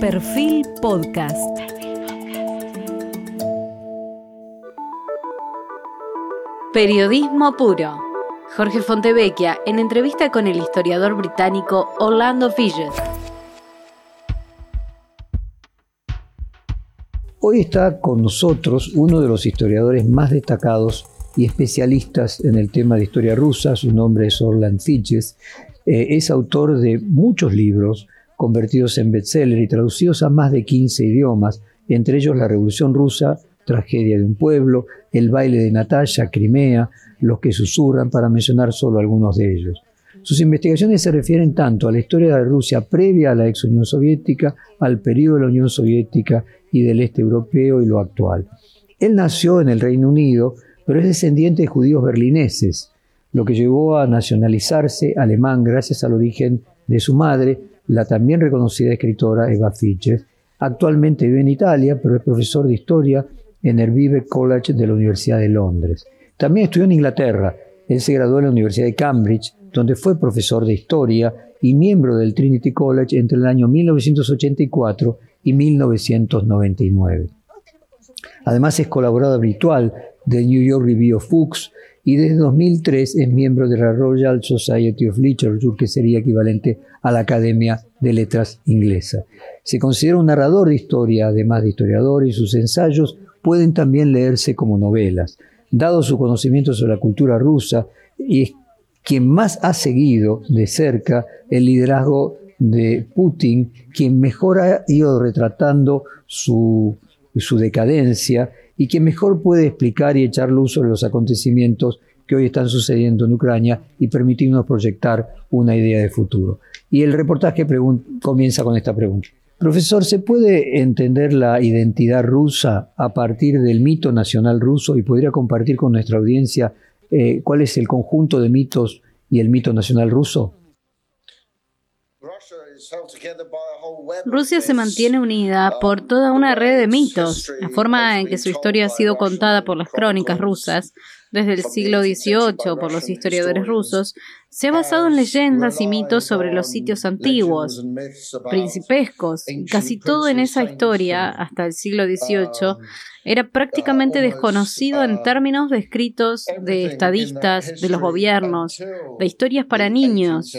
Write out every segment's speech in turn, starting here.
Perfil Podcast. Periodismo puro. Jorge Fontevecchia en entrevista con el historiador británico Orlando Figes. Hoy está con nosotros uno de los historiadores más destacados y especialistas en el tema de historia rusa. Su nombre es Orland Figes. Eh, es autor de muchos libros, convertidos en bestseller y traducidos a más de 15 idiomas, entre ellos La Revolución Rusa, Tragedia de un Pueblo, El baile de Natalia, Crimea, Los que susurran, para mencionar solo algunos de ellos. Sus investigaciones se refieren tanto a la historia de Rusia previa a la ex Unión Soviética, al periodo de la Unión Soviética y del este europeo y lo actual. Él nació en el Reino Unido, pero es descendiente de judíos berlineses, lo que llevó a nacionalizarse alemán gracias al origen de su madre, la también reconocida escritora Eva Fitzgerald. Actualmente vive en Italia, pero es profesor de historia en el Vive College de la Universidad de Londres. También estudió en Inglaterra. Él se graduó en la Universidad de Cambridge, donde fue profesor de historia y miembro del Trinity College entre el año 1984 y 1999. Además es colaborador habitual del New York Review of Books y desde 2003 es miembro de la Royal Society of Literature, que sería equivalente a la Academia de Letras inglesa. Se considera un narrador de historia, además de historiador, y sus ensayos pueden también leerse como novelas. Dado su conocimiento sobre la cultura rusa, es quien más ha seguido de cerca el liderazgo de Putin, quien mejor ha ido retratando su, su decadencia y que mejor puede explicar y echar luz sobre los acontecimientos que hoy están sucediendo en Ucrania y permitirnos proyectar una idea de futuro. Y el reportaje comienza con esta pregunta. Profesor, ¿se puede entender la identidad rusa a partir del mito nacional ruso y podría compartir con nuestra audiencia eh, cuál es el conjunto de mitos y el mito nacional ruso? Rusia se mantiene unida por toda una red de mitos. La forma en que su historia ha sido contada por las crónicas rusas desde el siglo XVIII por los historiadores rusos se ha basado en leyendas y mitos sobre los sitios antiguos, principescos. Casi todo en esa historia, hasta el siglo XVIII, era prácticamente desconocido en términos de escritos de estadistas, de los gobiernos, de historias para niños.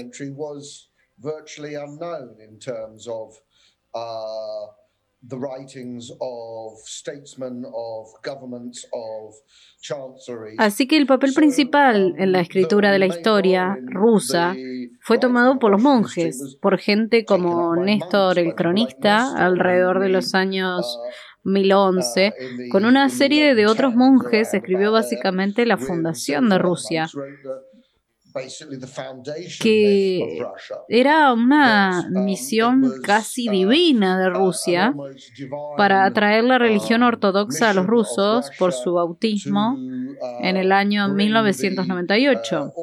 Así que el papel principal en la escritura de la historia rusa fue tomado por los monjes, por gente como Néstor el cronista, alrededor de los años 1011, uh, con una serie de otros monjes escribió básicamente la fundación de Rusia, que era una misión casi divina de Rusia para atraer la religión ortodoxa a los rusos por su bautismo en el año 1998.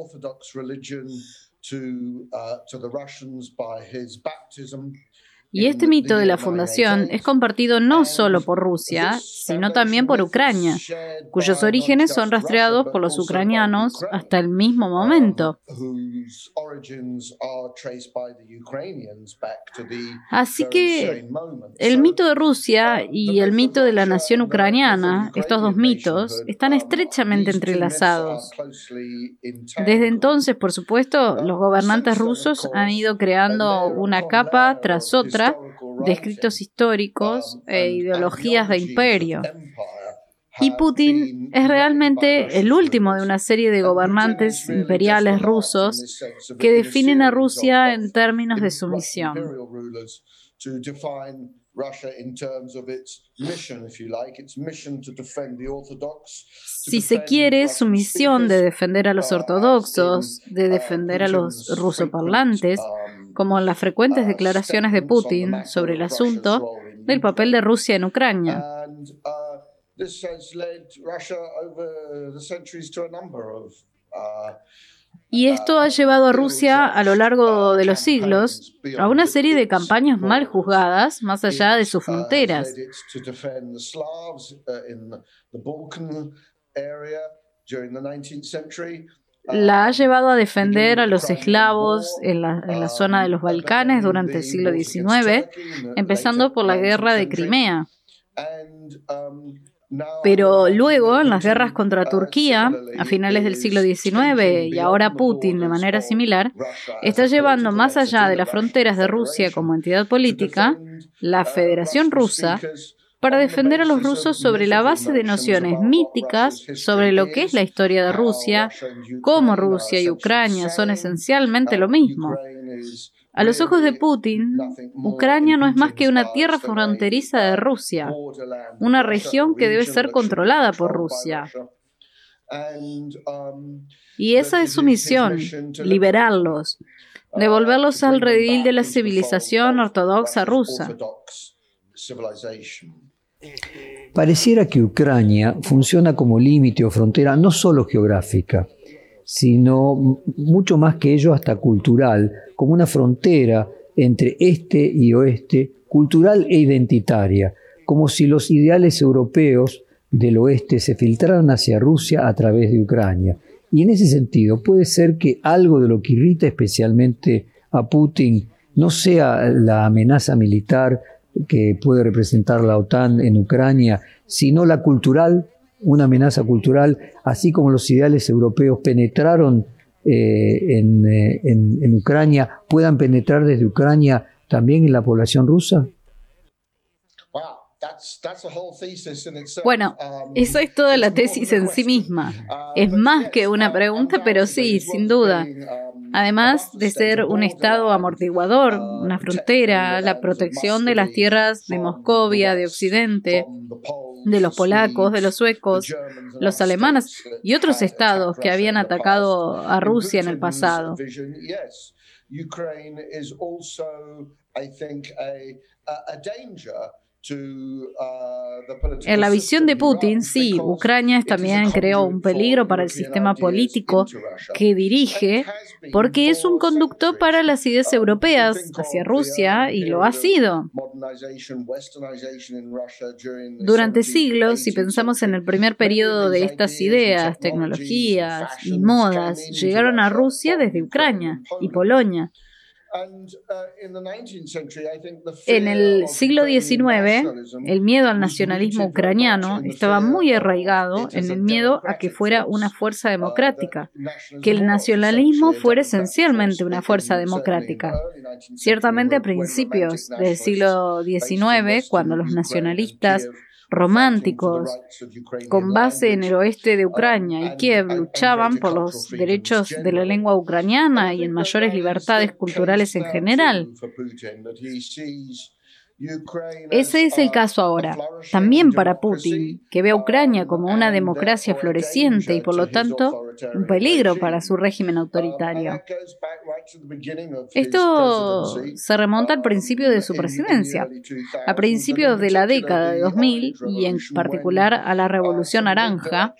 Y este mito de la fundación es compartido no solo por Rusia, sino también por Ucrania, cuyos orígenes son rastreados por los ucranianos hasta el mismo momento. Así que el mito de Rusia y el mito de la nación ucraniana, estos dos mitos, están estrechamente entrelazados. Desde entonces, por supuesto, los gobernantes rusos han ido creando una capa tras otra de escritos históricos e ideologías de imperio. Y Putin es realmente el último de una serie de gobernantes imperiales rusos que definen a Rusia en términos de sumisión. Si se quiere, su misión de defender a los ortodoxos, de defender a los rusoparlantes, como las frecuentes declaraciones de Putin sobre el asunto del papel de Rusia en Ucrania. Y esto ha llevado a Rusia a lo largo de los siglos a una serie de campañas mal juzgadas más allá de sus fronteras. La ha llevado a defender a los eslavos en la, zona de los Balcanes durante el siglo XIX, empezando por la guerra de Crimea. Pero luego, en las guerras contra Turquía, a finales del siglo XIX y ahora Putin de manera similar, está llevando más allá de las fronteras de Rusia como entidad política, la Federación Rusa, para defender a los rusos sobre la base de nociones míticas sobre lo que es la historia de Rusia, cómo Rusia y Ucrania son esencialmente lo mismo. A los ojos de Putin, Ucrania no es más que una tierra fronteriza de Rusia, una región que debe ser controlada por Rusia. Y esa es su misión, liberarlos, devolverlos al redil de la civilización ortodoxa rusa. Pareciera que Ucrania funciona como límite o frontera no solo geográfica, sino mucho más que ello hasta cultural, como una frontera entre este y oeste, cultural e identitaria, como si los ideales europeos del oeste se filtraran hacia Rusia a través de Ucrania. Y en ese sentido, puede ser que algo de lo que irrita especialmente a Putin no sea la amenaza militar que puede representar la OTAN en Ucrania, sino la cultural una amenaza cultural, así como los ideales europeos penetraron eh, eh, en, Ucrania, puedan penetrar desde Ucrania también en la población rusa? Bueno, um, eso es toda la tesis en sí misma. Uh, es más que una pregunta, pero sí, sin duda. Además de ser un estado amortiguador, una frontera, la protección de las tierras de Moscovia, de Occidente, de los polacos, de los suecos, los alemanes y otros estados que habían atacado a Rusia en el pasado. En la visión de Putin, sí, Ucrania también creó un peligro para el sistema político que dirige, porque es un conducto para las ideas europeas hacia Rusia y lo ha sido. Durante siglos, si pensamos en el primer periodo de estas ideas, tecnologías y modas, llegaron a Rusia desde Ucrania y Polonia. En el siglo XIX, el miedo al nacionalismo ucraniano estaba muy arraigado en el miedo a que fuera una fuerza democrática, que el nacionalismo fuera esencialmente una fuerza democrática. Ciertamente a principios del siglo XIX, cuando los nacionalistas románticos con base en el oeste de Ucrania y Kiev luchaban por los derechos de la lengua ucraniana y en mayores libertades culturales en general. Ese es el caso ahora, también para Putin, que ve a Ucrania como una democracia floreciente y por lo tanto un peligro para su régimen autoritario. Esto se remonta al principio de su presidencia, a principios de la década de 2000 y en particular a la Revolución Naranja,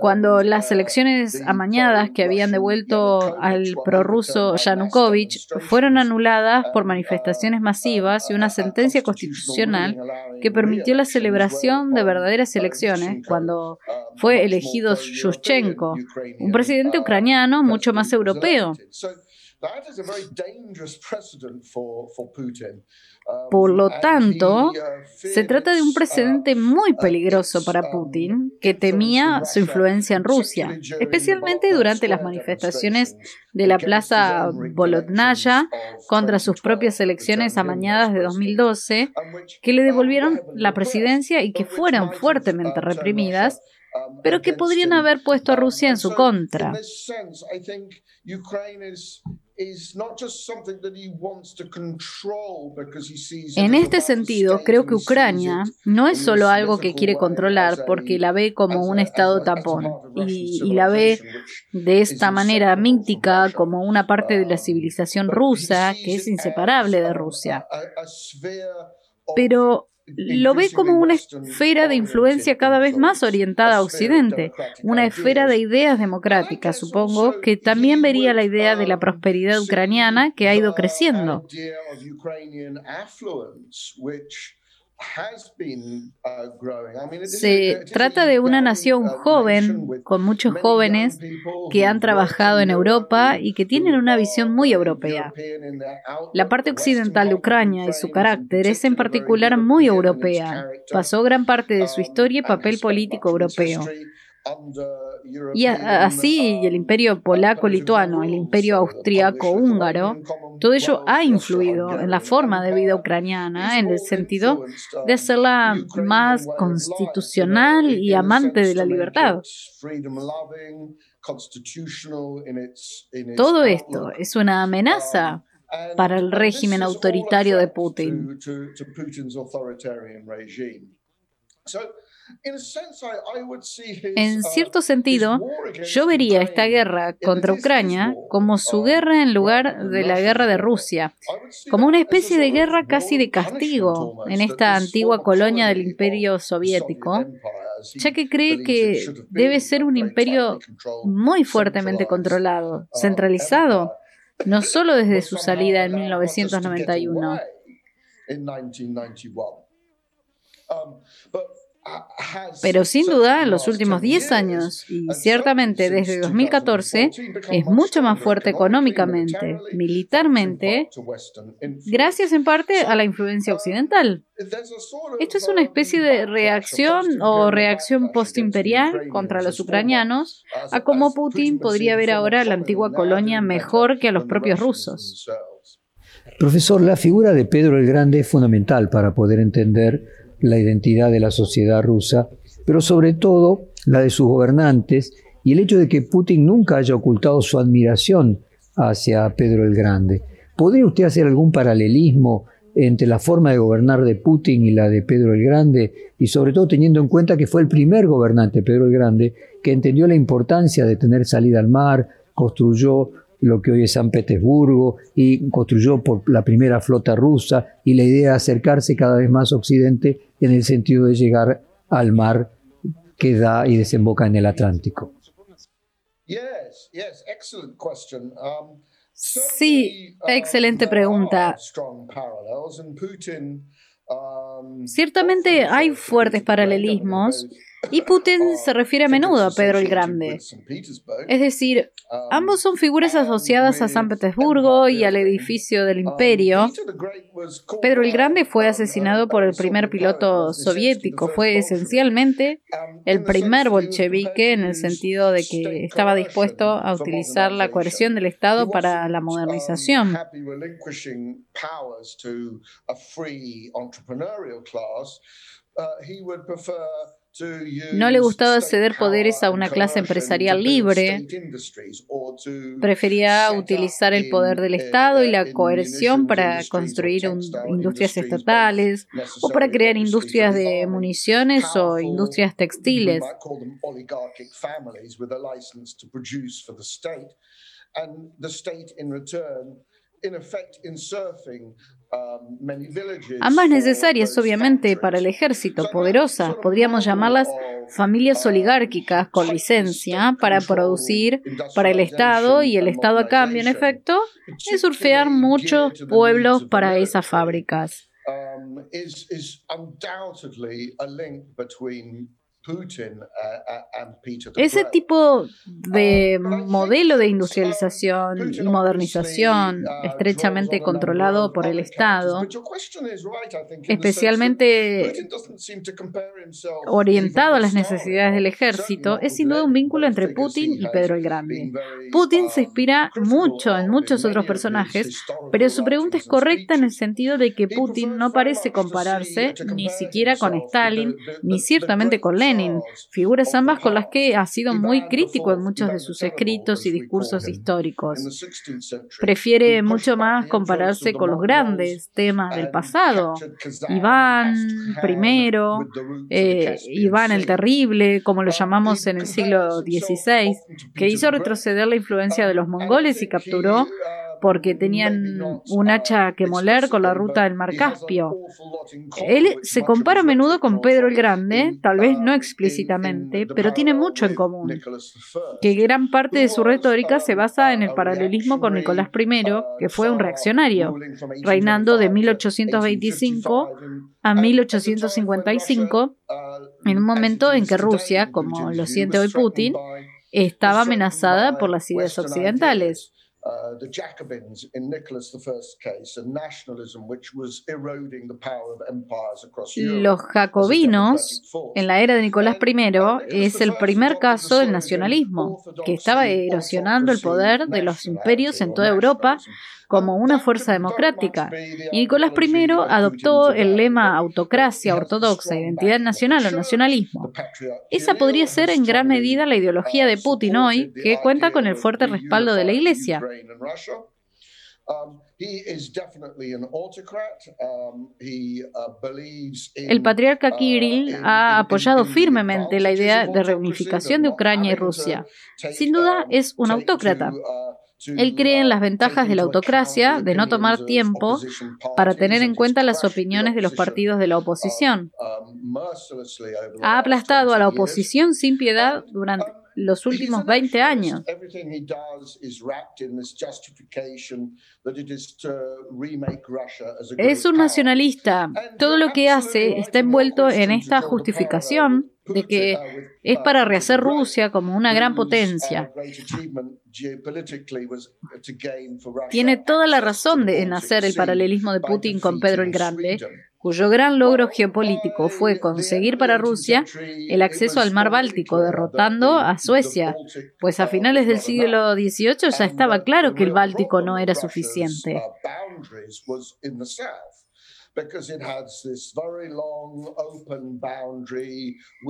cuando las elecciones amañadas que habían devuelto al prorruso Yanukovych fueron anuladas por manifestaciones masivas y una sentencia constitucional que permitió la celebración de verdaderas elecciones cuando fue elegido Yushchenko, un presidente ucraniano mucho más europeo. Por lo tanto, se trata de un precedente muy peligroso para Putin, que temía su influencia en Rusia, especialmente durante las manifestaciones de la Plaza Bolotnaya contra sus propias elecciones amañadas de 2012, que le devolvieron la presidencia y que fueron fuertemente reprimidas, pero que podrían haber puesto a Rusia en su contra. En este sentido, creo que Ucrania no es solo algo que quiere controlar porque la ve como un estado tapón y, y la ve de esta manera mítica como una parte de la civilización rusa que es inseparable de Rusia. Pero lo ve como una esfera de influencia cada vez más orientada a Occidente, una esfera de ideas democráticas. Supongo que también vería la idea de la prosperidad ucraniana que ha ido creciendo. Se trata de una nación joven, con muchos jóvenes que han trabajado en Europa y que tienen una visión muy europea. La parte occidental de Ucrania y su carácter es en particular muy europea. Pasó gran parte de su historia y papel político europeo. Y así el imperio polaco-lituano, el imperio austriaco-húngaro, todo ello ha influido en la forma de vida ucraniana en el sentido de hacerla más constitucional y amante de la libertad. Todo esto es una amenaza para el régimen autoritario de Putin. En cierto sentido, yo vería esta guerra contra Ucrania como su guerra en lugar de la guerra de Rusia, como una especie de guerra casi de castigo en esta antigua colonia del imperio soviético, ya que cree que debe ser un imperio muy fuertemente controlado, centralizado, no solo desde su salida en 1991. Pero sin duda, en los últimos 10 años, y ciertamente desde 2014, es mucho más fuerte económicamente, militarmente, gracias en parte a la influencia occidental. Esto es una especie de reacción o reacción postimperial contra los ucranianos a cómo Putin podría ver ahora a la antigua colonia mejor que a los propios rusos. Profesor, la figura de Pedro el Grande es fundamental para poder entender la identidad de la sociedad rusa, pero sobre todo la de sus gobernantes y el hecho de que Putin nunca haya ocultado su admiración hacia Pedro el Grande. ¿Podría usted hacer algún paralelismo entre la forma de gobernar de Putin y la de Pedro el Grande, y sobre todo teniendo en cuenta que fue el primer gobernante, Pedro el Grande, que entendió la importancia de tener salida al mar, construyó lo que hoy es San Petersburgo y construyó por la primera flota rusa y la idea de acercarse cada vez más a Occidente en el sentido de llegar al mar que da y desemboca en el Atlántico. Sí, excelente pregunta. Ciertamente hay fuertes paralelismos y Putin se refiere a menudo a Pedro el Grande. Es decir, ambos son figuras asociadas a San Petersburgo y al edificio del imperio. Pedro el Grande fue asesinado por el primer piloto soviético. Fue esencialmente el primer bolchevique en el sentido de que estaba dispuesto a utilizar la coerción del Estado para la modernización. No le gustaba ceder poderes a una clase empresarial libre. Prefería utilizar el poder del Estado y la coerción para construir industrias estatales o para crear industrias de municiones o industrias textiles. Um, Ambas necesarias, obviamente, para el ejército, poderosas, podríamos llamarlas familias oligárquicas con licencia para producir para el Estado y el Estado a cambio, en efecto, es surfear muchos pueblos para esas fábricas. Ese tipo de modelo de industrialización y modernización estrechamente controlado por el Estado, especialmente orientado a las necesidades del ejército, es sin duda un vínculo entre Putin y Pedro el Grande. Putin se inspira mucho en muchos otros personajes, pero su pregunta es correcta en el sentido de que Putin no parece compararse ni siquiera con Stalin, ni ciertamente con Lenin figuras ambas con las que ha sido muy crítico en muchos de sus escritos y discursos históricos. Prefiere mucho más compararse con los grandes temas del pasado, Iván I, eh, Iván el Terrible, como lo llamamos en el siglo XVI, que hizo retroceder la influencia de los mongoles y capturó porque tenían un hacha que moler con la ruta del Mar Caspio. Él se compara a menudo con Pedro el Grande, tal vez no explícitamente, pero tiene mucho en común, que gran parte de su retórica se basa en el paralelismo con Nicolás I, que fue un reaccionario, reinando de 1825 a 1855, en un momento en que Rusia, como lo siente hoy Putin, estaba amenazada por las ideas occidentales. Los jacobinos, en la era de Nicolás I, es el primer caso del nacionalismo, que estaba erosionando el poder de los imperios en toda Europa como una fuerza democrática. Y Nicolás I adoptó el lema autocracia ortodoxa, identidad nacional o nacionalismo. Esa podría ser en gran medida la ideología de Putin hoy, que cuenta con el fuerte respaldo de la Iglesia. El patriarca Kirill ha apoyado firmemente la idea de reunificación de Ucrania y Rusia. Sin duda es un autócrata, él cree en las ventajas de la autocracia, de no tomar tiempo para tener en cuenta las opiniones de los partidos de la oposición. Ha aplastado a la oposición sin piedad durante los últimos 20 años. Es un nacionalista. Todo lo que hace está envuelto en esta justificación de que es para rehacer Rusia como una gran potencia. Tiene toda la razón de, en hacer el paralelismo de Putin con Pedro el Grande, cuyo gran logro geopolítico fue conseguir para Rusia el acceso al mar Báltico, derrotando a Suecia, pues a finales del siglo XVIII ya estaba claro que el Báltico no era suficiente.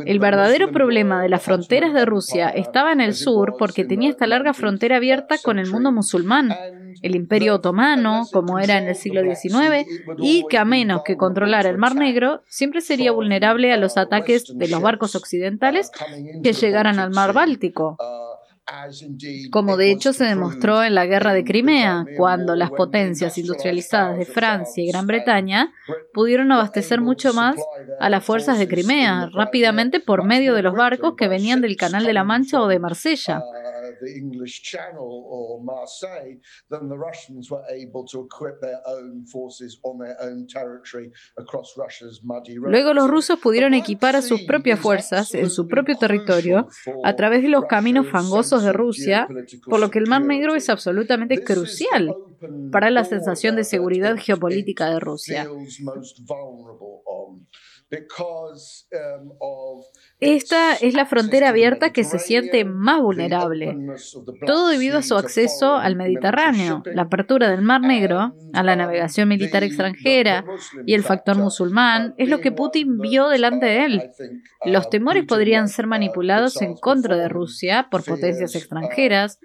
El verdadero problema de las fronteras de Rusia estaba en el sur porque tenía esta larga frontera abierta con el mundo musulmán, el imperio otomano, como era en el siglo XIX, y que a menos que controlara el Mar Negro, siempre sería vulnerable a los ataques de los barcos occidentales que llegaran al Mar Báltico como de hecho se demostró en la guerra de Crimea, cuando las potencias industrializadas de Francia y Gran Bretaña pudieron abastecer mucho más a las fuerzas de Crimea rápidamente por medio de los barcos que venían del Canal de la Mancha o de Marsella. Luego los rusos pudieron equipar a sus propias fuerzas en su propio territorio a través de los caminos fangosos de Rusia, por lo que el Mar Negro es absolutamente crucial para la sensación de seguridad geopolítica de Rusia. Esta es la frontera abierta que se siente más vulnerable, todo debido a su acceso al Mediterráneo, la apertura del Mar Negro, a la navegación militar extranjera y el factor musulmán es lo que Putin vio delante de él. Los temores podrían ser manipulados en contra de Rusia por potencias extranjeras,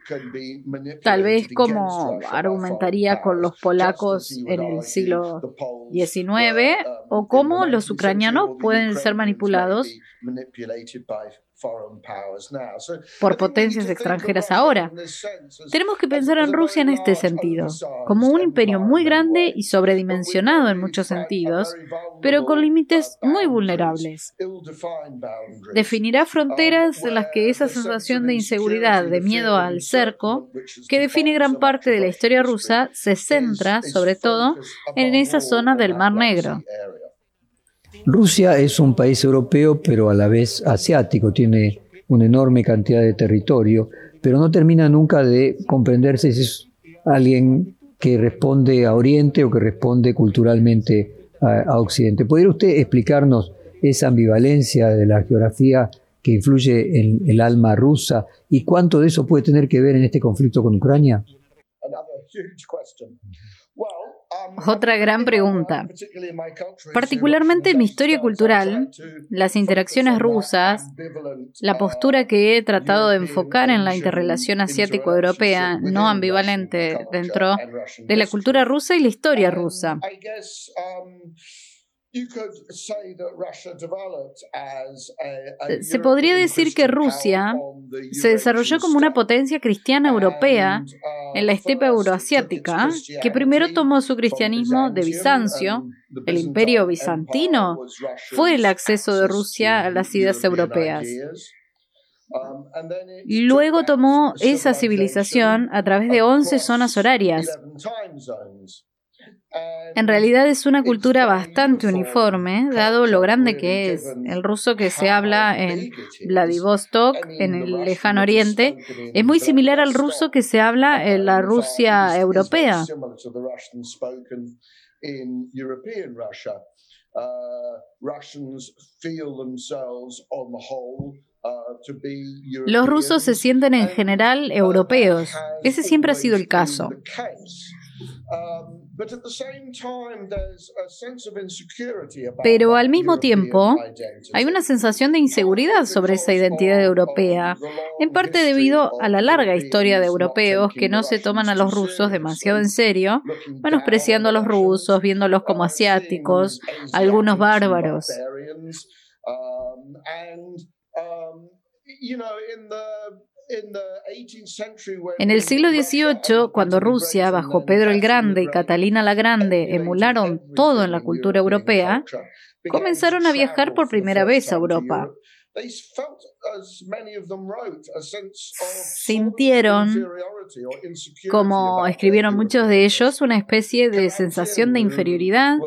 tal vez como argumentaría con los polacos en el siglo XIX, o como los ucranianos pueden ser manipulados por potencias extranjeras ahora. Tenemos que pensar en Rusia en este sentido, como un imperio muy grande y sobredimensionado en muchos sentidos, pero con límites muy vulnerables. Definirá fronteras en las que esa sensación de inseguridad, de miedo al cerco, que define gran parte de la historia rusa, se centra sobre todo en esa zona del Mar Negro. Rusia es un país europeo, pero a la vez asiático, tiene una enorme cantidad de territorio, pero no termina nunca de comprenderse si es alguien que responde a Oriente o que responde culturalmente a, Occidente. ¿Podría usted explicarnos esa ambivalencia de la geografía que influye en el alma rusa y cuánto de eso puede tener que ver en este conflicto con Ucrania? Otra gran pregunta. Particularmente en mi historia cultural, las interacciones rusas, la postura que he tratado de enfocar en la interrelación asiático-europea no ambivalente dentro de la cultura rusa y la historia rusa. Se podría decir que Rusia se desarrolló como una potencia cristiana europea uh, en la estepa euroasiática, que primero tomó su cristianismo de Bizancio, el imperio bizantino, fue el acceso de Rusia a las ideas europeas. Um, Luego tomó esa civilización a través de 11 zonas horarias. En realidad es una cultura bastante uniforme, dado lo grande que es. El ruso que se habla en Vladivostok, en el lejano oriente, es muy similar al ruso que se habla en la Rusia europea. Los rusos se sienten en general europeos. Ese siempre ha sido el caso. Pero al mismo tiempo, hay una sensación de inseguridad sobre esa identidad europea, en parte debido a la larga historia de europeos que no se toman a los rusos demasiado en serio, menospreciando a los rusos, viéndolos como asiáticos, algunos bárbaros. En el siglo XVIII, cuando Rusia, bajo Pedro el Grande y Catalina la Grande, emularon todo en la cultura europea, comenzaron a viajar por primera vez a Europa sintieron, como escribieron muchos de ellos, una especie de sensación de inferioridad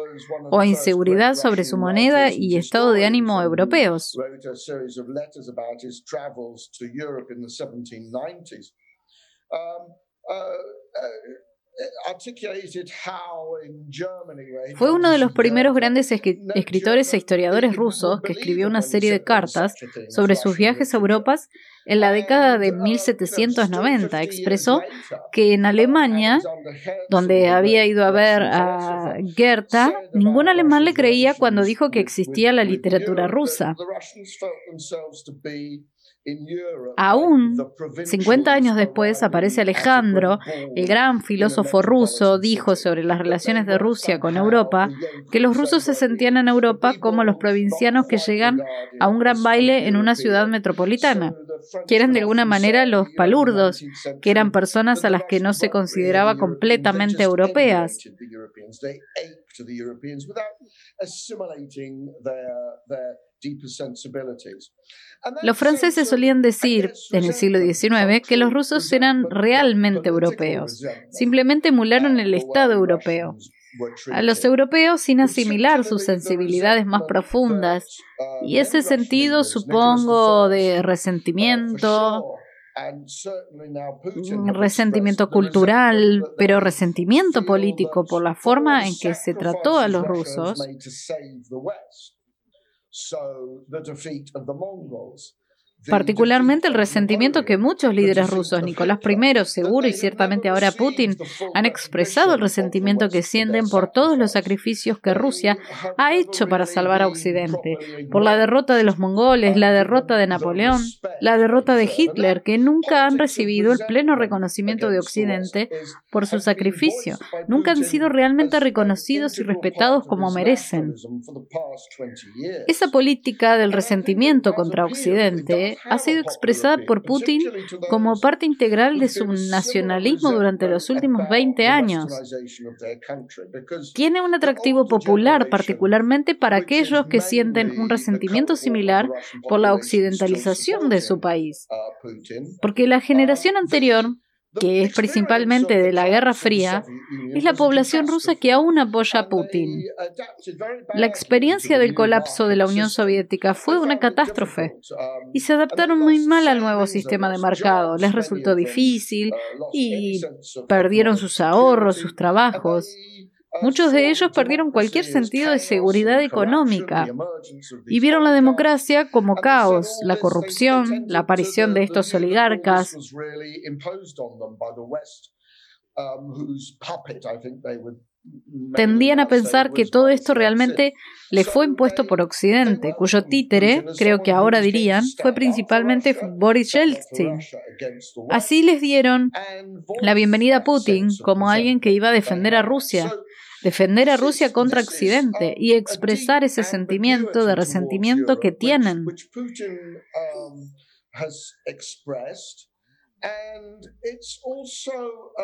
o inseguridad sobre su moneda y estado de ánimo europeos. Fue uno de los primeros grandes escritores e historiadores rusos que escribió una serie de cartas sobre sus viajes a Europa en la década de 1790. Expresó que en Alemania, donde había ido a ver a Goethe, ningún alemán le creía cuando dijo que existía la literatura rusa. Aún 50 años después aparece Alejandro, el gran filósofo ruso, dijo sobre las relaciones de Rusia con Europa que los rusos se sentían en Europa como los provincianos que llegan a un gran baile en una ciudad metropolitana, que eran de alguna manera los palurdos, que eran personas a las que no se consideraba completamente europeas. Los franceses solían decir en el siglo XIX que los rusos eran realmente europeos, simplemente emularon el Estado europeo. A los europeos sin asimilar sus sensibilidades más profundas, y ese sentido supongo de resentimiento, resentimiento cultural, pero resentimiento político por la forma en que se trató a los rusos, so the defeat of the Mongols. Particularmente el resentimiento que muchos líderes rusos, Nicolás I, seguro y ciertamente ahora Putin, han expresado el resentimiento que sienten por todos los sacrificios que Rusia ha hecho para salvar a Occidente, por la derrota de los mongoles, la derrota de Napoleón, la derrota de Hitler, que nunca han recibido el pleno reconocimiento de Occidente por su sacrificio, nunca han sido realmente reconocidos y respetados como merecen. Esa política del resentimiento contra Occidente ha sido expresada por Putin como parte integral de su nacionalismo durante los últimos 20 años. Tiene un atractivo popular particularmente para aquellos que sienten un resentimiento similar por la occidentalización de su país. Porque la generación anterior que es principalmente de la Guerra Fría, es la población rusa que aún apoya a Putin. La experiencia del colapso de la Unión Soviética fue una catástrofe y se adaptaron muy mal al nuevo sistema de mercado. Les resultó difícil y perdieron sus ahorros, sus trabajos. Muchos de ellos perdieron cualquier sentido de seguridad económica y vieron la democracia como caos, la corrupción, la aparición de estos oligarcas. Tendían a pensar que todo esto realmente le fue impuesto por Occidente, cuyo títere, creo que ahora dirían, fue principalmente Boris Yeltsin. Así les dieron la bienvenida a Putin como alguien que iba a defender a Rusia defender a Rusia contra Occidente y expresar ese sentimiento de resentimiento que tienen.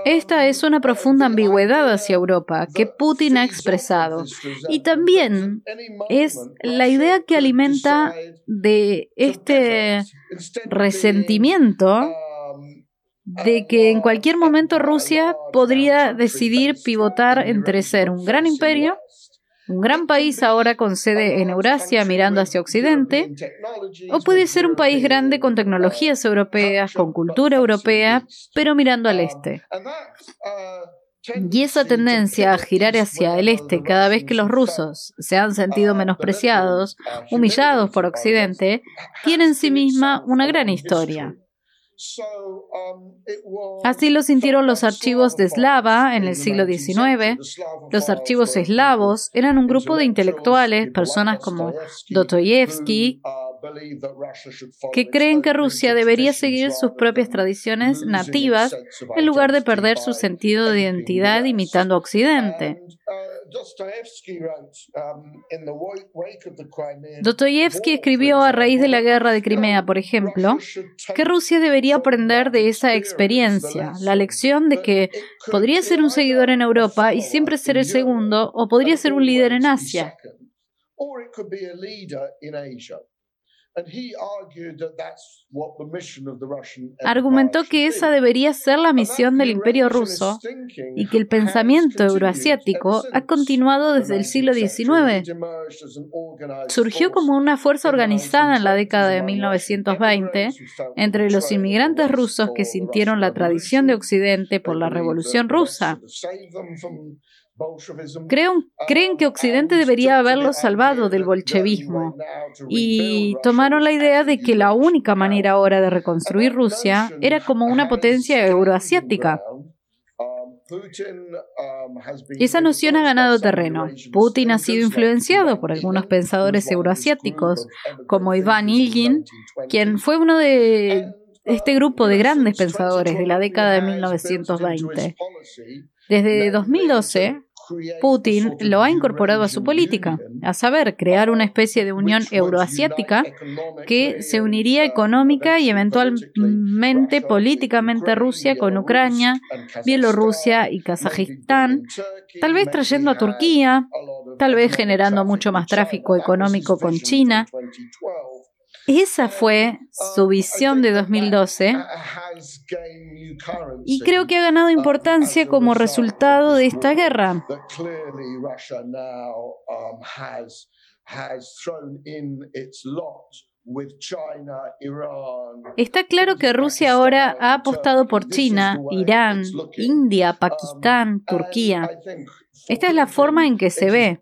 Esta es una profunda ambigüedad hacia Europa que Putin ha expresado. Y también es la idea que alimenta de este resentimiento de que en cualquier momento Rusia podría decidir pivotar entre ser un gran imperio un gran país ahora con sede en Eurasia mirando hacia Occidente, o puede ser un país grande con tecnologías europeas, con cultura europea, pero mirando al este. Y esa tendencia a girar hacia el este cada vez que los rusos se han sentido menospreciados, humillados por Occidente, tiene en sí misma una gran historia. Um, Así lo sintieron los archivos de Slava en el siglo XIX. Los archivos eslavos eran un grupo de intelectuales, personas como Dostoyevsky, que creen que Rusia debería seguir sus propias tradiciones nativas en lugar de perder su sentido de identidad imitando a Occidente. Dostoyevsky escribió a raíz de la guerra de Crimea, por ejemplo, que Rusia debería aprender de esa experiencia, la lección de que podría ser un seguidor en Europa y siempre ser el segundo, o podría ser un líder en Asia. Argumentó que esa debería ser la misión del imperio ruso y que el pensamiento euroasiático ha continuado desde el siglo XIX. Surgió como una fuerza organizada en la década de 1920 entre los inmigrantes rusos que sintieron la tradición de Occidente por la Revolución rusa creen que Occidente debería haberlo salvado del bolchevismo y tomaron la idea de que la única manera ahora de reconstruir Rusia era como una potencia euroasiática. Esa noción ha ganado terreno. Putin ha sido influenciado por algunos pensadores euroasiáticos, como Iván Ilyin, quien fue uno de este grupo de grandes pensadores de la década de 1920. Desde 2012, Putin lo ha incorporado a su política, a saber, crear una especie de unión euroasiática que se uniría económica y eventualmente políticamente Rusia con Ucrania, Bielorrusia y Kazajistán, tal vez trayendo a Turquía, tal vez generando mucho más tráfico económico con China. esa fue su visión de 2012 y creo que ha ganado importancia como resultado de esta guerra. Está claro que Rusia ahora ha apostado por China, Irán, India, Pakistán, Turquía. Esta es la forma en que se ve.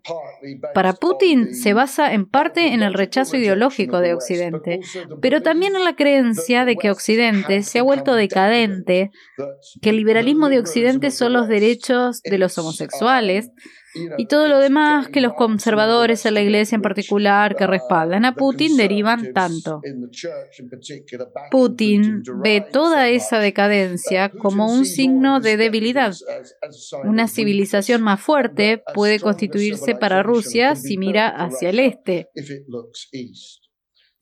Para Putin se basa en parte en el rechazo ideológico de Occidente, pero también en la creencia de que Occidente se ha vuelto decadente, que el liberalismo de Occidente son los derechos de los homosexuales, y todo lo demás que los conservadores en la iglesia en particular que respaldan a Putin derivan tanto. Putin ve toda esa decadencia como un signo de debilidad. Una civilización más fuerte puede constituirse para Rusia si mira hacia el este.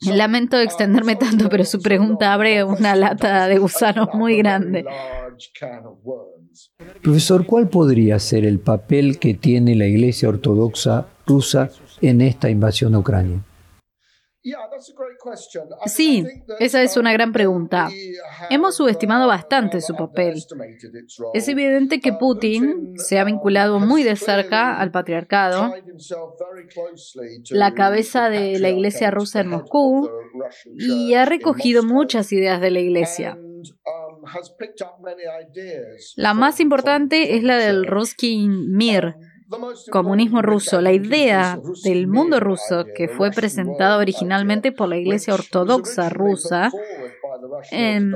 Lamento extenderme tanto, pero su pregunta abre una lata de gusanos muy grande. Profesor, ¿cuál podría ser el papel que tiene la Iglesia Ortodoxa rusa en esta invasión a Ucrania? Sí, esa es una gran pregunta. Hemos subestimado bastante su papel. Es evidente que Putin se ha vinculado muy de cerca al patriarcado, la cabeza de la iglesia rusa en Moscú, y ha recogido muchas ideas de la iglesia. La más importante es la del Ruskin Mir, comunismo ruso, la idea del mundo ruso que fue presentada originalmente por la Iglesia Ortodoxa rusa en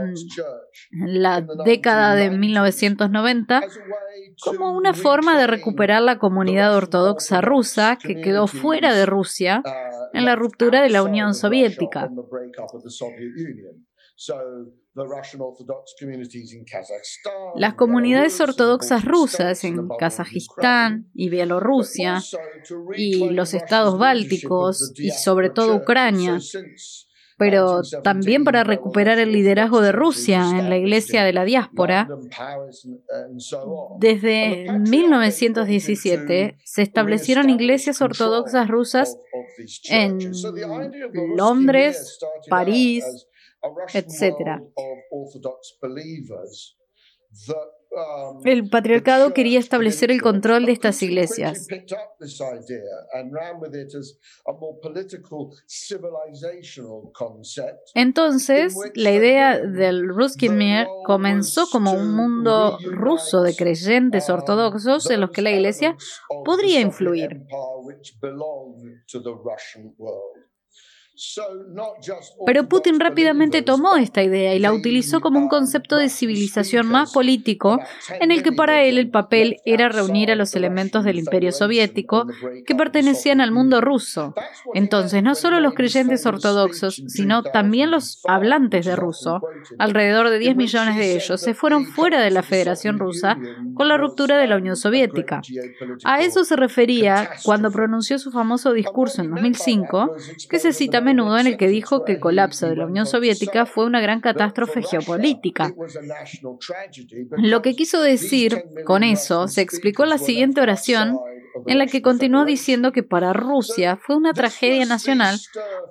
la década de 1990 como una forma de recuperar la comunidad ortodoxa rusa que quedó fuera de Rusia en la ruptura de la Unión Soviética. Las comunidades ortodoxas rusas en Kazajistán y Bielorrusia y los estados bálticos y sobre todo Ucrania, pero también para recuperar el liderazgo de Rusia en la iglesia de la diáspora. Desde 1917 se establecieron iglesias ortodoxas rusas en Londres, París, etc. Um, el patriarcado quería establecer el control de estas iglesias. Entonces, la idea del Ruskin Mir comenzó como un mundo ruso de creyentes um, ortodoxos en los que la iglesia podría influir. Pero Putin rápidamente tomó esta idea y la utilizó como un concepto de civilización más político, en el que para él el papel era reunir a los elementos del imperio soviético que pertenecían al mundo ruso. Entonces, no solo los creyentes ortodoxos, sino también los hablantes de ruso, alrededor de 10 millones de ellos, se fueron fuera de la Federación Rusa con la ruptura de la Unión Soviética. A eso se refería cuando pronunció su famoso discurso en 2005, que se cita menudo en el que dijo que el colapso de la Unión Soviética fue una gran catástrofe geopolítica. Lo que quiso decir con eso se explicó en la siguiente oración en la que continuó diciendo que para Rusia fue una tragedia nacional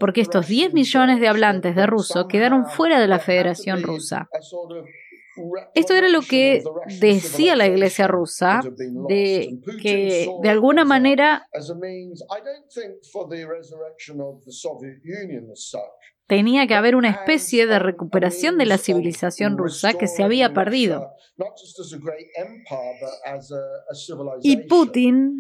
porque estos 10 millones de hablantes de ruso quedaron fuera de la Federación Rusa. Esto era lo que decía la iglesia rusa, de que de alguna manera tenía que haber una especie de recuperación de la civilización rusa que se había perdido. Y Putin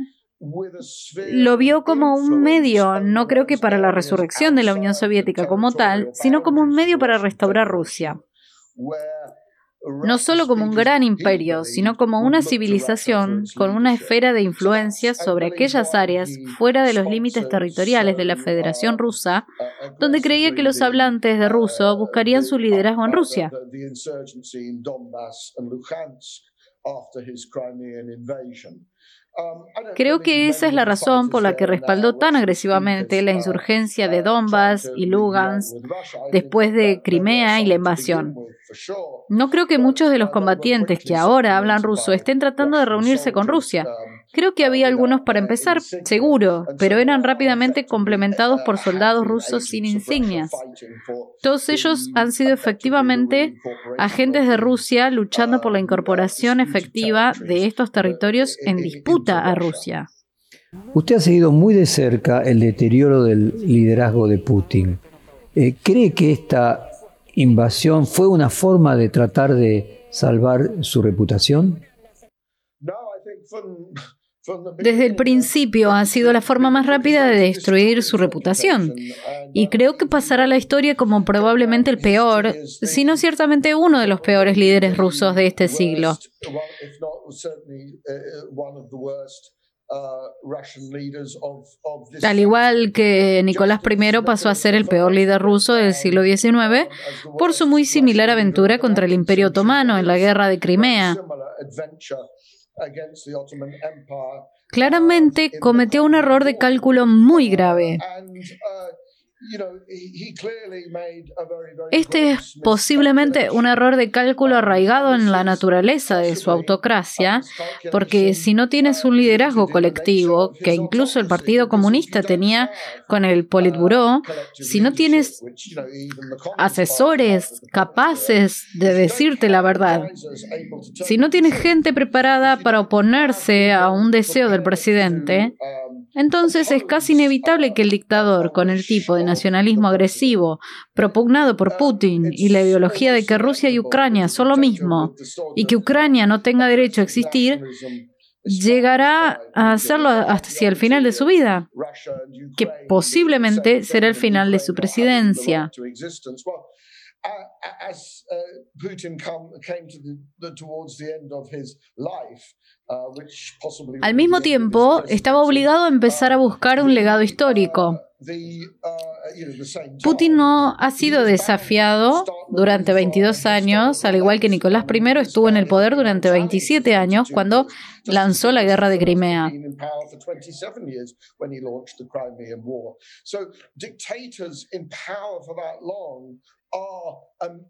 lo vio como un medio, no creo que para la resurrección de la Unión Soviética como tal, sino como un medio para restaurar Rusia no solo como un gran imperio, sino como una civilización con una esfera de influencia sobre aquellas áreas fuera de los límites territoriales de la Federación Rusa, donde creía que los hablantes de ruso buscarían su liderazgo en Rusia. Creo que esa es la razón por la que respaldó tan agresivamente la insurgencia de Donbass y Lugansk después de Crimea y la invasión. No creo que muchos de los combatientes que ahora hablan ruso estén tratando de reunirse con Rusia. Creo que había algunos para empezar, seguro, pero eran rápidamente complementados por soldados rusos sin insignias. Todos ellos han sido efectivamente agentes de Rusia luchando por la incorporación efectiva de estos territorios en disputa a Rusia. Usted ha seguido muy de cerca el deterioro del liderazgo de Putin. Eh, ¿Cree que esta invasión fue una forma de tratar de salvar su reputación? Desde el principio ha sido la forma más rápida de destruir su reputación. Y creo que pasará a la historia como probablemente el peor, si no ciertamente uno de los peores líderes rusos de este siglo. Al igual que Nicolás I pasó a ser el peor líder ruso del siglo XIX por su muy similar aventura contra el Imperio Otomano en la Guerra de Crimea. Claramente cometió un error de cálculo muy grave. Este es posiblemente un error de cálculo arraigado en la naturaleza de su autocracia, porque si no tienes un liderazgo colectivo, que incluso el Partido Comunista tenía con el Politburo, si no tienes asesores capaces de decirte la verdad, si no tienes gente preparada para oponerse a un deseo del presidente, entonces es casi inevitable que el dictador, con el tipo de nacionalismo agresivo propugnado por Putin y la ideología de que Rusia y Ucrania son lo mismo y que Ucrania no tenga derecho a existir, llegará a hacerlo hasta el final de su vida, que posiblemente será el final de su presidencia. Al mismo tiempo, estaba obligado a empezar a buscar un legado histórico. Putin no ha sido desafiado durante 22 años, al igual que Nicolás I estuvo en el poder durante 27 años cuando lanzó la guerra de Crimea. Um,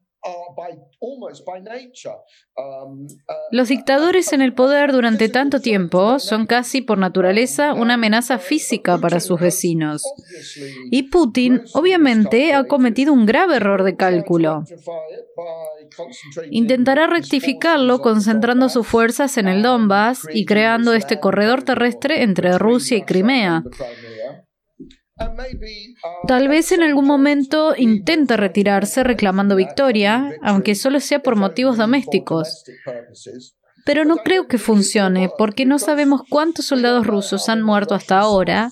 uh, Los dictadores en el poder durante tanto tiempo son casi por naturaleza una amenaza física para sus vecinos. Y Putin obviamente ha cometido un grave error de cálculo. Intentará rectificarlo concentrando sus fuerzas en el Donbass y creando este corredor terrestre entre Rusia y Crimea. Tal vez en algún momento intente retirarse reclamando victoria, aunque solo sea por motivos domésticos. Pero no creo que funcione porque no sabemos cuántos soldados rusos han muerto hasta ahora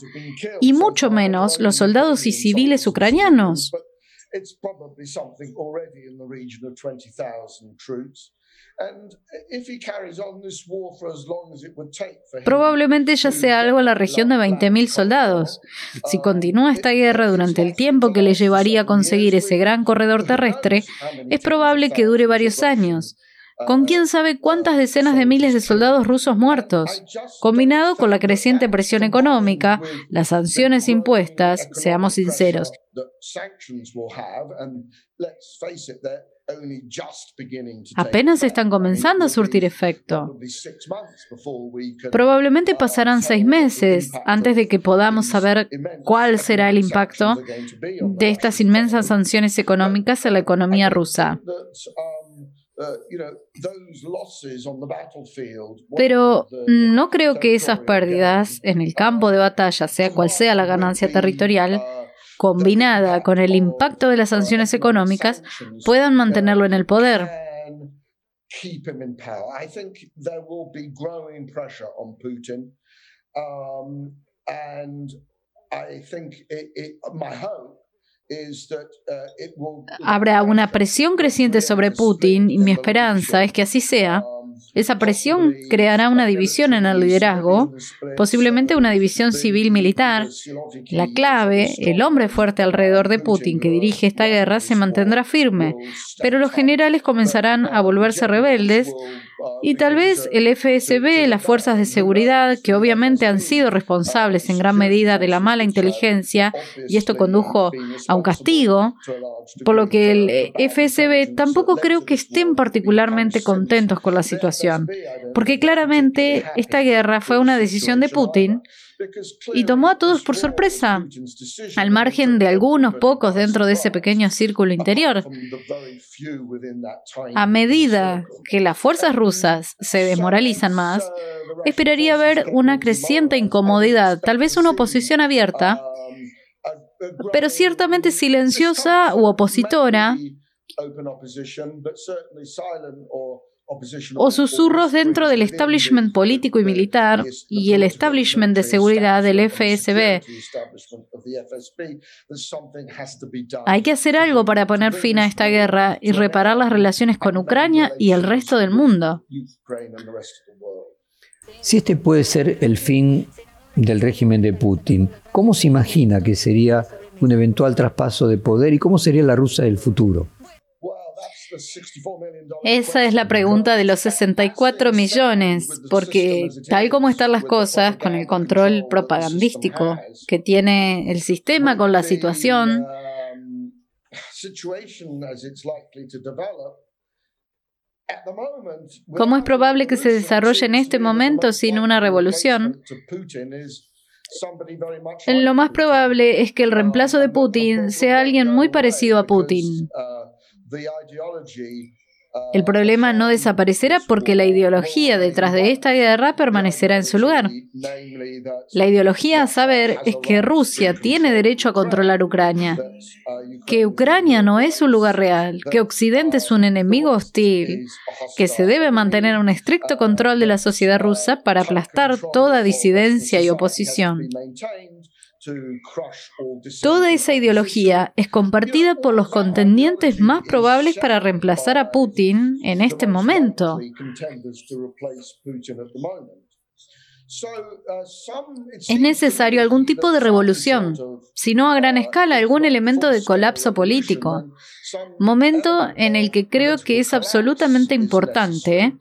y mucho menos los soldados y civiles ucranianos. Probablemente ya sea algo en la región de 20.000 soldados. Si continúa esta guerra durante el tiempo que le llevaría a conseguir ese gran corredor terrestre, es probable que dure varios años. con quién sabe cuántas decenas de miles de soldados rusos muertos. Combinado con la creciente presión económica, las sanciones impuestas, seamos sinceros, apenas están comenzando a surtir efecto. Probablemente pasarán seis meses antes de que podamos saber cuál será el impacto de estas inmensas sanciones económicas en la economía rusa. Pero no creo que esas pérdidas en el campo de batalla, sea cual sea la ganancia territorial, combinada con el impacto de las sanciones económicas, puedan mantenerlo en el poder. Habrá una presión creciente sobre Putin y mi esperanza es que así sea esa presión creará una división en el liderazgo, posiblemente una división civil-militar. La clave, el hombre fuerte alrededor de Putin que dirige esta guerra, se mantendrá firme, pero los generales comenzarán a volverse rebeldes y tal vez el FSB, las fuerzas de seguridad, que obviamente han sido responsables en gran medida de la mala inteligencia, y esto condujo a un castigo, por lo que el FSB tampoco creo que estén particularmente contentos con la situación, porque claramente esta guerra fue una decisión de Putin y tomó a todos por sorpresa, al margen de algunos pocos dentro de ese pequeño círculo interior. A medida que las fuerzas rusas se desmoralizan más, esperaría ver una creciente incomodidad, tal vez una oposición abierta, pero ciertamente silenciosa u opositora, o susurros dentro del establishment político y militar y el establishment de seguridad del FSB. Hay que hacer algo para poner fin a esta guerra y reparar las relaciones con Ucrania y el resto del mundo. Si este puede ser el fin del régimen de Putin, ¿cómo se imagina que sería un eventual traspaso de poder y cómo sería la Rusia del futuro? Esa es la pregunta de los 64 millones, porque tal como están las cosas con el control propagandístico que tiene el sistema con la situación, ¿cómo es probable que se desarrolle en este momento sin una revolución? Lo más probable es que el reemplazo de Putin sea alguien muy parecido a Putin. El problema no desaparecerá porque la ideología detrás de esta guerra permanecerá en su lugar. La ideología a saber es que Rusia tiene derecho a controlar Ucrania, que Ucrania no es un lugar real, que Occidente es un enemigo hostil, que se debe mantener un estricto control de la sociedad rusa para aplastar toda disidencia y oposición. Toda esa ideología es compartida por los contendientes más probables para reemplazar a Putin en este momento. Es necesario algún tipo de revolución, si no a gran escala, algún elemento de colapso político. Momento en el que creo que es absolutamente importante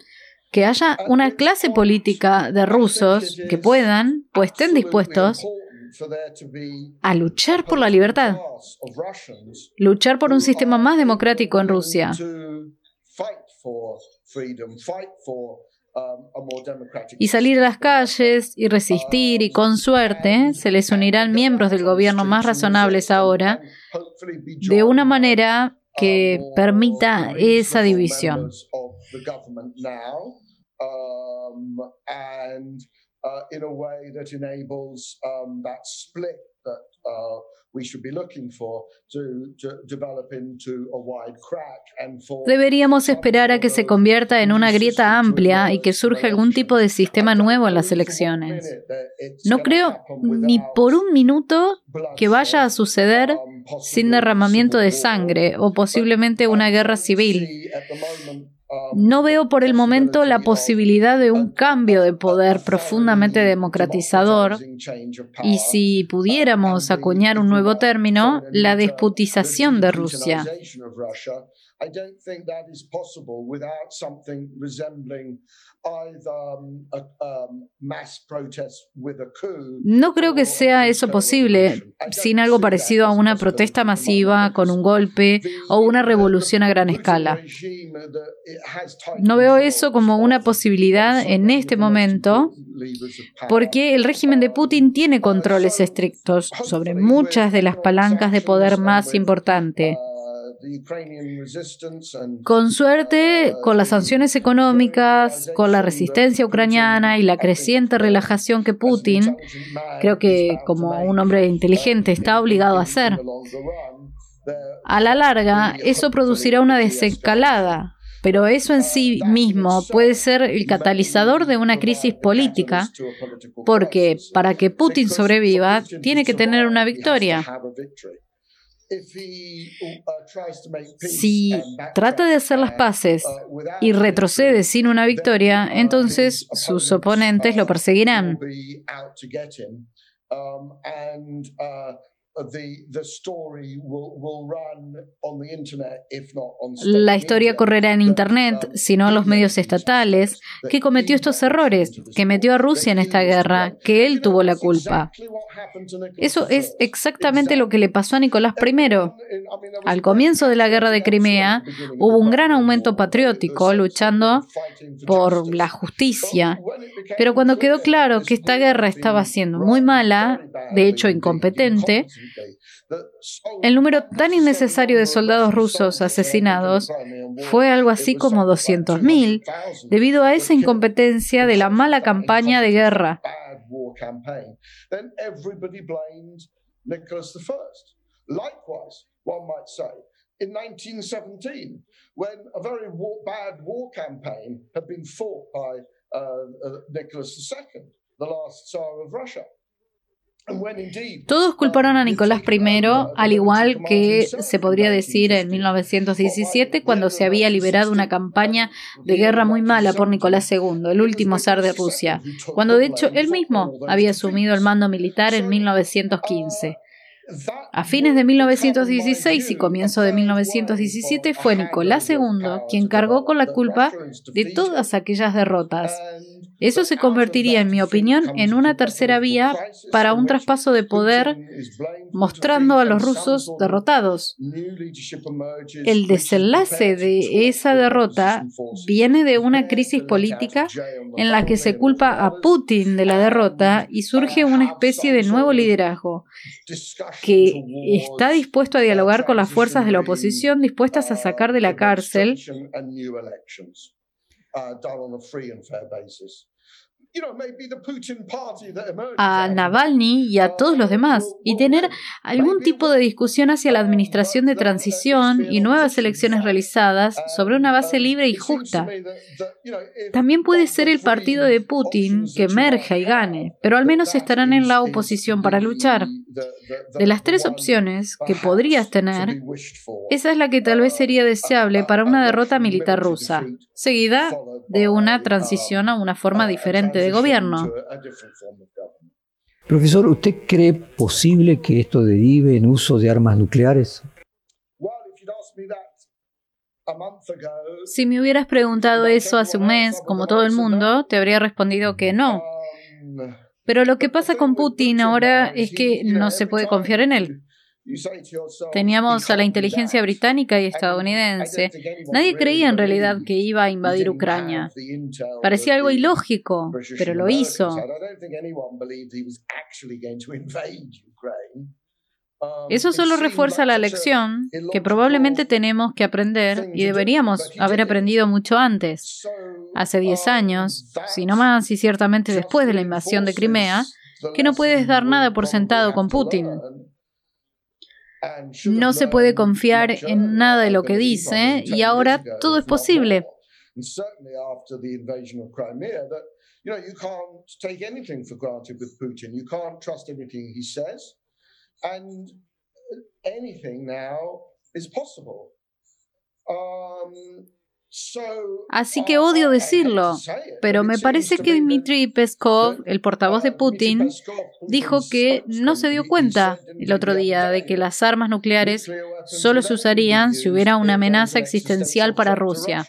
que haya una clase política de rusos que puedan o estén dispuestos a luchar por la libertad, luchar por un sistema más democrático en Rusia. Y salir a las calles y resistir y con suerte se les unirán miembros del gobierno más razonables ahora de una manera que permita esa división. Deberíamos esperar a que se convierta en una grieta amplia y que surja algún tipo de sistema nuevo en las elecciones. No creo ni por un minuto que vaya a suceder um, sin derramamiento de sangre o posiblemente una guerra civil. No veo por el momento la posibilidad de un cambio de poder profundamente democratizador y si pudiéramos acuñar un nuevo término, la desputización de Rusia. No creo que sea eso posible. sin algo parecido a una protesta masiva con un golpe o una revolución a gran escala. No veo eso como una posibilidad en este momento porque el régimen de Putin tiene controles estrictos sobre muchas de las palancas de poder más importantes con suerte, con las sanciones económicas, con la resistencia ucraniana y la creciente relajación que Putin, creo que como un hombre inteligente está obligado a hacer, a la larga eso producirá una desescalada, pero eso en sí mismo puede ser el catalizador de una crisis política, porque para que Putin sobreviva tiene que tener una victoria. Si trata de hacer las paces y retrocede sin una victoria, entonces sus oponentes lo perseguirán. La historia correrá en Internet, sino en los medios estatales, que cometió estos errores, que metió a Rusia en esta guerra, que él tuvo la culpa. Eso es exactamente lo que le pasó a Nicolás I. Al comienzo de la guerra de Crimea hubo un gran aumento patriótico luchando por la justicia, pero cuando quedó claro que esta guerra estaba siendo muy mala, de hecho incompetente, el número tan innecesario de soldados rusos asesinados fue algo así como 200.000 debido a esa incompetencia de la mala campaña de guerra. in 1917, when a very bad war campaign had been fought by uh, uh, Nicholas II, the last Tsar of Russia. Todos culparon a Nicolás I, al igual que se podría decir en 1917, cuando se había liberado una campaña de guerra muy mala por Nicolás II, el último zar de Rusia, cuando de hecho él mismo había asumido el mando militar en 1915. A fines de 1916 y comienzo de 1917 fue Nicolás II quien cargó con la culpa de todas aquellas derrotas. Eso se convertiría, en mi opinión, en una tercera vía para un traspaso de poder mostrando a los rusos derrotados. El desenlace de esa derrota viene de una crisis política en la que se culpa a Putin de la derrota y surge una especie de nuevo liderazgo que está dispuesto a dialogar con las fuerzas de la oposición dispuestas a sacar de la cárcel a Navalny y a todos los demás y tener algún tipo de discusión hacia la administración de transición y nuevas elecciones realizadas sobre una base libre y justa. También puede ser el partido de Putin que emerja y gane, pero al menos estarán en la oposición para luchar. De las tres opciones que podrías tener, esa es la que tal vez sería deseable para una derrota militar rusa, seguida de una transición a una forma diferente de gobierno. Profesor, ¿usted cree posible que esto derive en uso de armas nucleares? Si me hubieras preguntado eso hace un mes, como todo el mundo, te habría respondido que no. Pero lo que pasa con Putin ahora es que no se puede confiar en él. Teníamos a la inteligencia británica y estadounidense. Nadie creía en realidad que iba a invadir Ucrania. Parecía algo ilógico, pero lo hizo. Eso solo refuerza la lección que probablemente tenemos que aprender y deberíamos haber aprendido mucho antes. Hace 10 años, si no más y ciertamente después de la invasión de Crimea, que no puedes dar nada por sentado con Putin. No se puede confiar en nada de lo que dice y ahora todo es posible. Así que odio decirlo, pero me parece que Dmitry Peskov, el portavoz de Putin, dijo que no se dio cuenta el otro día de que las armas nucleares solo se usarían si hubiera una amenaza existencial para Rusia.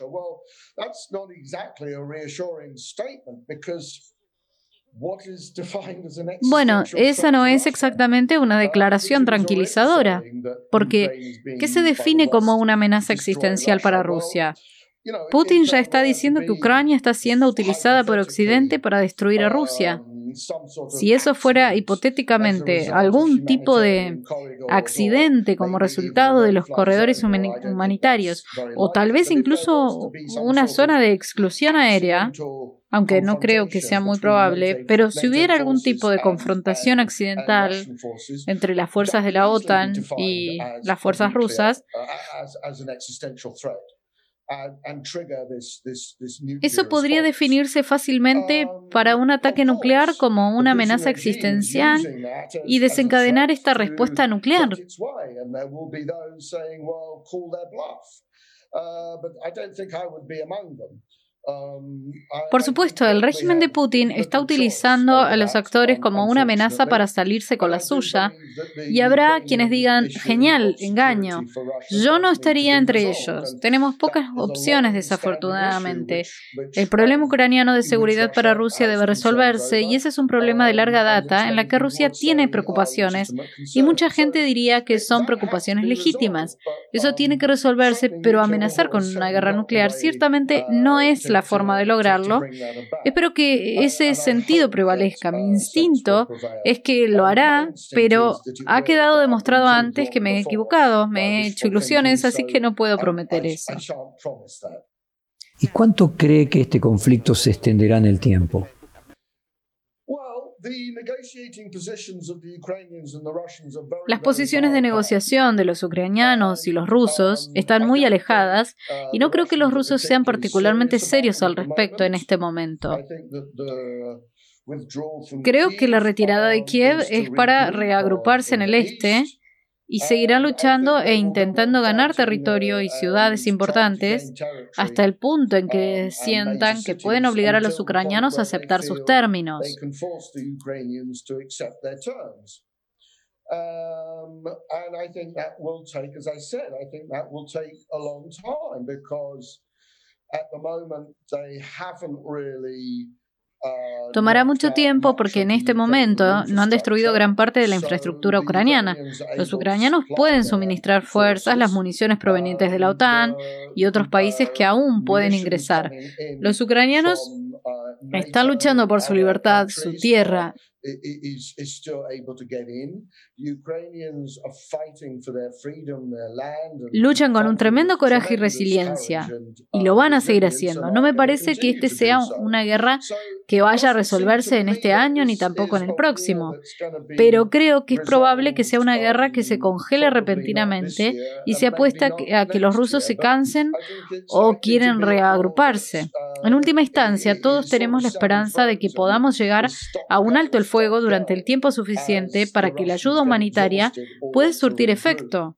Bueno, esa no es exactamente una declaración tranquilizadora, porque ¿qué se define como una amenaza existencial para Rusia? Putin ya está diciendo que Ucrania está siendo utilizada por Occidente para destruir a Rusia. Si eso fuera hipotéticamente algún tipo de accidente como resultado de los corredores humanitarios, o tal vez incluso una zona de exclusión aérea, aunque no creo que sea muy probable, pero si hubiera algún tipo de confrontación accidental entre las fuerzas de la OTAN y las fuerzas rusas, eso podría definirse fácilmente para un ataque nuclear como una amenaza existencial y desencadenar esta respuesta nuclear. Um, Por supuesto, el régimen de Putin está utilizando a los actores como una amenaza para salirse con la suya y habrá quienes digan, genial, engaño. Yo no estaría entre ellos. Tenemos pocas opciones, desafortunadamente. El problema ucraniano de seguridad para Rusia debe resolverse y ese es un problema de larga data en la que Rusia tiene preocupaciones y mucha gente diría que son preocupaciones legítimas. Eso tiene que resolverse, pero amenazar con una guerra nuclear ciertamente no es la forma de lograrlo. Espero que ese sentido prevalezca. Mi instinto es que lo hará, pero ha quedado demostrado antes que me he equivocado, me he hecho ilusiones, así que no puedo prometer eso. ¿Y cuánto cree que este conflicto se extenderá en el tiempo? Las posiciones de negociación de los ucranianos y los rusos están muy alejadas y no creo que los rusos sean particularmente serios al respecto en este momento. Creo que la retirada de Kiev es para reagruparse en el este y seguirán luchando e intentando ganar territorio y ciudades importantes hasta el punto en que sientan que pueden obligar a los ucranianos a aceptar sus términos. And I think that will take, as I said, I think that will take a long time because at the moment they haven't really Tomará mucho tiempo porque en este momento no han destruido gran parte de la infraestructura ucraniana. Los ucranianos pueden suministrar fuerzas, las municiones provenientes de la OTAN y otros países que aún pueden ingresar. Los ucranianos están luchando por su libertad, su tierra Luchan con un tremendo coraje y resiliencia y lo van a seguir haciendo. No me parece que este sea una guerra que vaya a resolverse en este año ni tampoco en el próximo, pero creo que es probable que sea una guerra que se congele repentinamente y se apuesta a que los rusos se cansen o quieren reagruparse. En última instancia, todos tenemos la esperanza de que podamos llegar a un alto el fuego durante el tiempo suficiente para que la ayuda humanitaria pueda surtir efecto.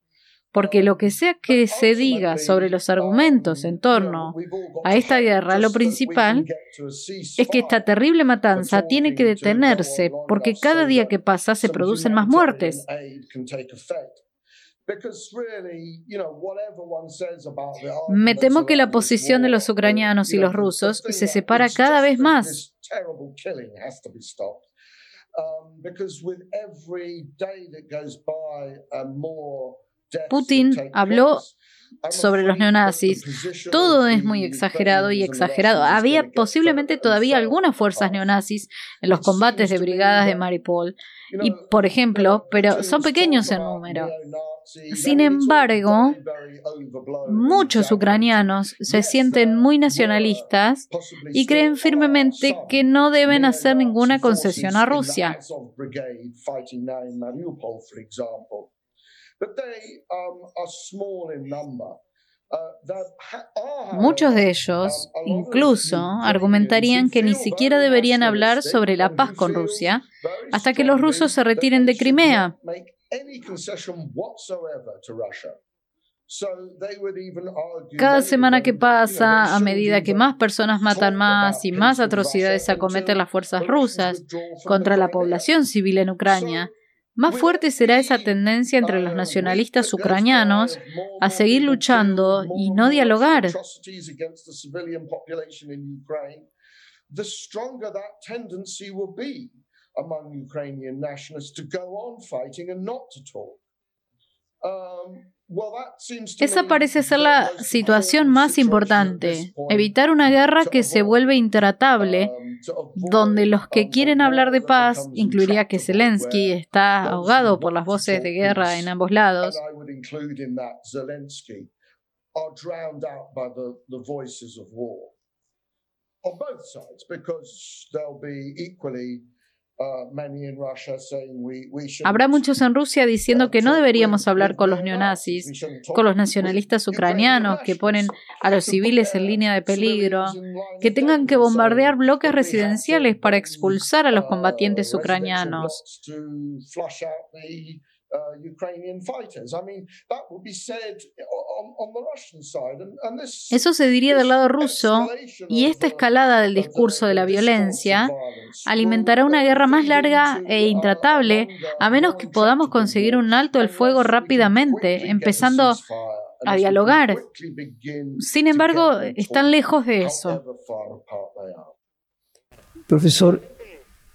porque lo que sea que se diga sobre los argumentos en torno a esta guerra, lo principal es que esta terrible matanza tiene que detenerse, porque cada día que pasa se producen más muertes. Me temo que la posición de los ucranianos y los rusos se separa cada vez más. Putin habló sobre los neonazis. Todo es muy exagerado y exagerado. Había posiblemente todavía algunas fuerzas neonazis en los combates de brigadas de Mariupol. Y, por ejemplo, pero son pequeños en número. Sin embargo, muchos ucranianos se sienten muy nacionalistas y creen firmemente que no deben hacer ninguna concesión a Rusia. Muchos de ellos incluso argumentarían que ni siquiera deberían hablar sobre la paz con Rusia hasta que los rusos se retiren de Crimea. Cada semana que pasa, a medida que más personas matan más y más atrocidades acometen las fuerzas rusas contra la población civil en Ucrania, más fuerte será esa tendencia entre los nacionalistas ucranianos a seguir luchando y no dialogar. Esa parece ser la situación más importante, evitar una guerra que se vuelve intratable, um, donde los que quieren hablar de paz, incluiría que Zelensky está ahogado por las voces de guerra en ambos lados, Habrá muchos en Rusia diciendo que no deberíamos hablar con los neonazis, con los nacionalistas ucranianos que ponen a los civiles en línea de peligro, que tengan que bombardear bloques residenciales para expulsar a los combatientes ucranianos. Eso se diría del lado ruso y esta escalada del discurso de la violencia alimentará una guerra más larga e intratable a menos que podamos conseguir un alto el fuego rápidamente, empezando a dialogar. Sin embargo, están lejos de eso. Profesor,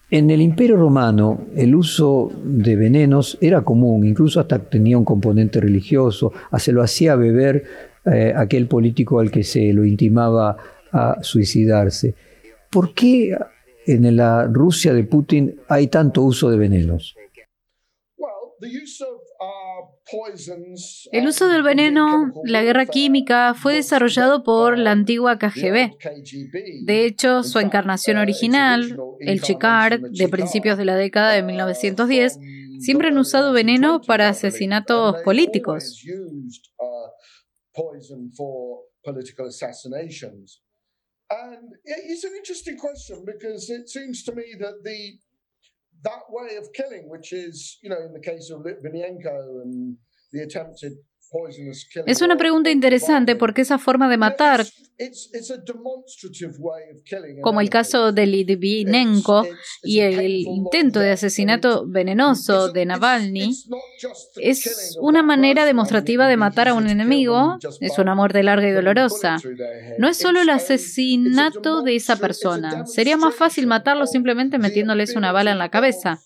en el Imperio Romano el uso de venenos era común, incluso hasta tenía un componente religioso, se lo hacía beber eh, aquel político al que se lo intimaba a suicidarse. ¿Por qué en la Rusia de Putin hay tanto uso de venenos? El uso del veneno, la guerra química, fue desarrollado por la antigua KGB. De hecho, su encarnación original, el Chikar, de principios de la década de 1910, siempre han usado veneno para asesinatos políticos. And it's an interesting question because it seems to me that the that way of killing, which is, you know, in the case of Litvinenko and the attempted Es una pregunta interesante porque esa forma de matar, como el caso de Litvinenko y el intento de asesinato venenoso de Navalny, es una manera demostrativa de matar a un enemigo, es una muerte larga y dolorosa. No es solo el asesinato de esa persona, sería más fácil matarlo simplemente metiéndoles una bala en la cabeza.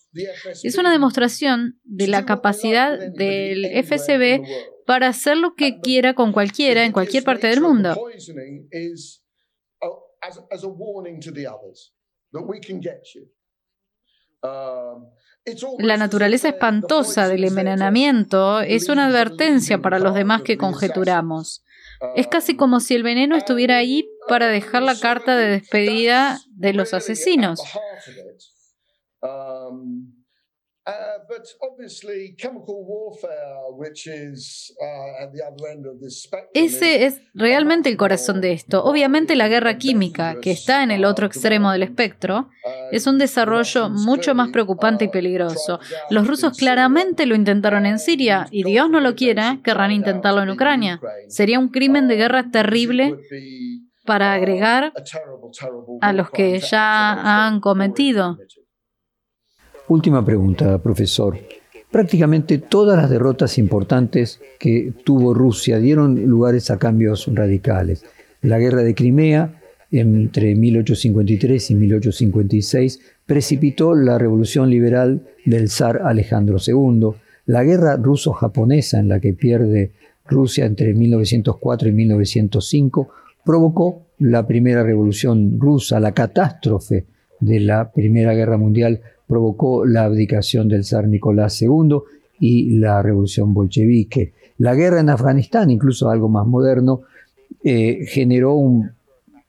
Es una demostración de la capacidad del FSB para hacer lo que quiera con cualquiera en cualquier parte del mundo. La naturaleza espantosa del envenenamiento es una advertencia para los demás que conjeturamos. Es casi como si el veneno estuviera ahí para dejar la carta de despedida de los asesinos. Ese es realmente el corazón de esto. Obviamente la guerra química, que está en el otro extremo del espectro, es un desarrollo mucho más preocupante y peligroso. Los rusos claramente lo intentaron en Siria y Dios no lo quiera, querrán intentarlo en Ucrania. Sería un crimen de guerra terrible para agregar a los que ya han cometido. Última pregunta, profesor. Prácticamente todas las derrotas importantes que tuvo Rusia dieron lugares a cambios radicales. La guerra de Crimea entre 1853 y 1856 precipitó la revolución liberal del zar Alejandro II. La guerra ruso-japonesa en la que pierde Rusia entre 1904 y 1905 provocó la primera revolución rusa, la catástrofe de la Primera Guerra Mundial provocó la abdicación del zar Nicolás II y la revolución bolchevique. La guerra en Afganistán, incluso algo más moderno, eh, generó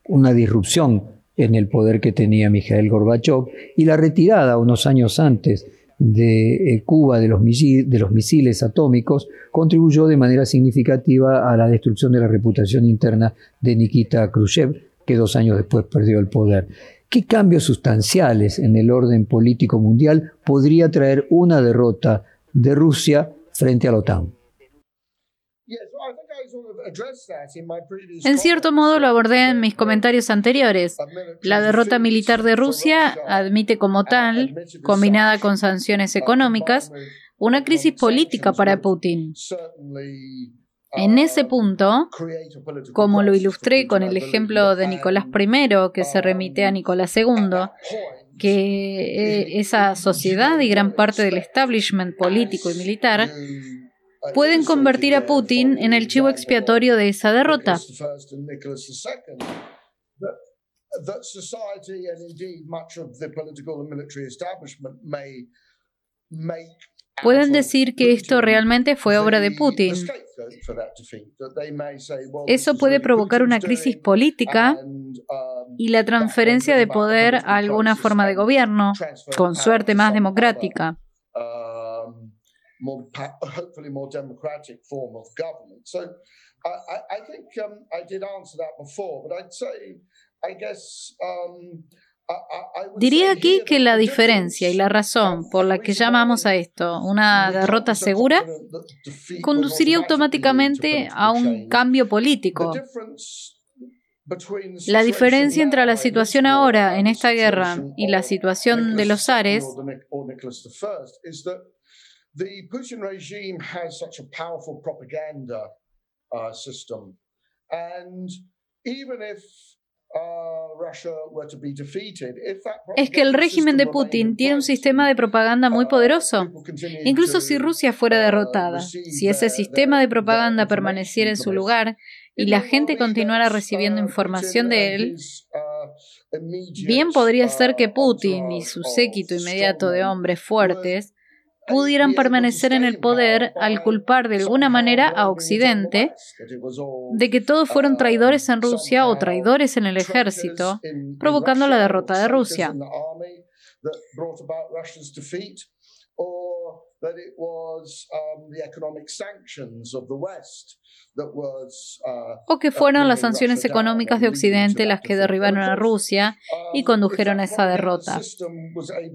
una disrupción en el poder que tenía Mikhail Gorbachev y la retirada unos años antes de eh, Cuba de los, de los misiles atómicos contribuyó de manera significativa a la destrucción de la reputación interna de Nikita Khrushchev, que dos años después perdió el poder. ¿Qué cambios sustanciales en el orden político mundial podría traer una derrota de Rusia frente a la OTAN? En cierto modo lo abordé en mis comentarios anteriores. La derrota militar de Rusia admite como tal, combinada con sanciones económicas, una crisis política para Putin. En ese punto, como lo ilustré con el ejemplo de Nicolás I, que se remite a Nicolás II, que eh, esa sociedad y gran parte del establishment político y militar pueden convertir a Putin en el chivo expiatorio de esa derrota. Pueden decir que esto realmente fue obra de Putin. Eso puede provocar una crisis política y la transferencia de poder a alguna forma de gobierno, con suerte más democrática. Diría aquí que la diferencia y la razón por la que llamamos a esto una derrota segura conduciría automáticamente a un cambio político. La diferencia entre la situación ahora en esta guerra y la situación de los zares es que el régimen de Putin tiene un sistema de propaganda muy uh, poderoso. Incluso si Rusia fuera uh, derrotada, si ese sistema de propaganda permaneciera en su lugar y la gente continuara recibiendo información de él, uh, bien podría ser que Putin y su séquito inmediato de hombres fuertes pudieran permanecer en el poder al culpar de alguna manera a Occidente de que todos fueron traidores en Rusia o traidores en el ejército, provocando la derrota de Rusia. Uh, o que fueron las sanciones económicas de Occidente las que derribaron a Rusia y um, condujeron a esa derrota.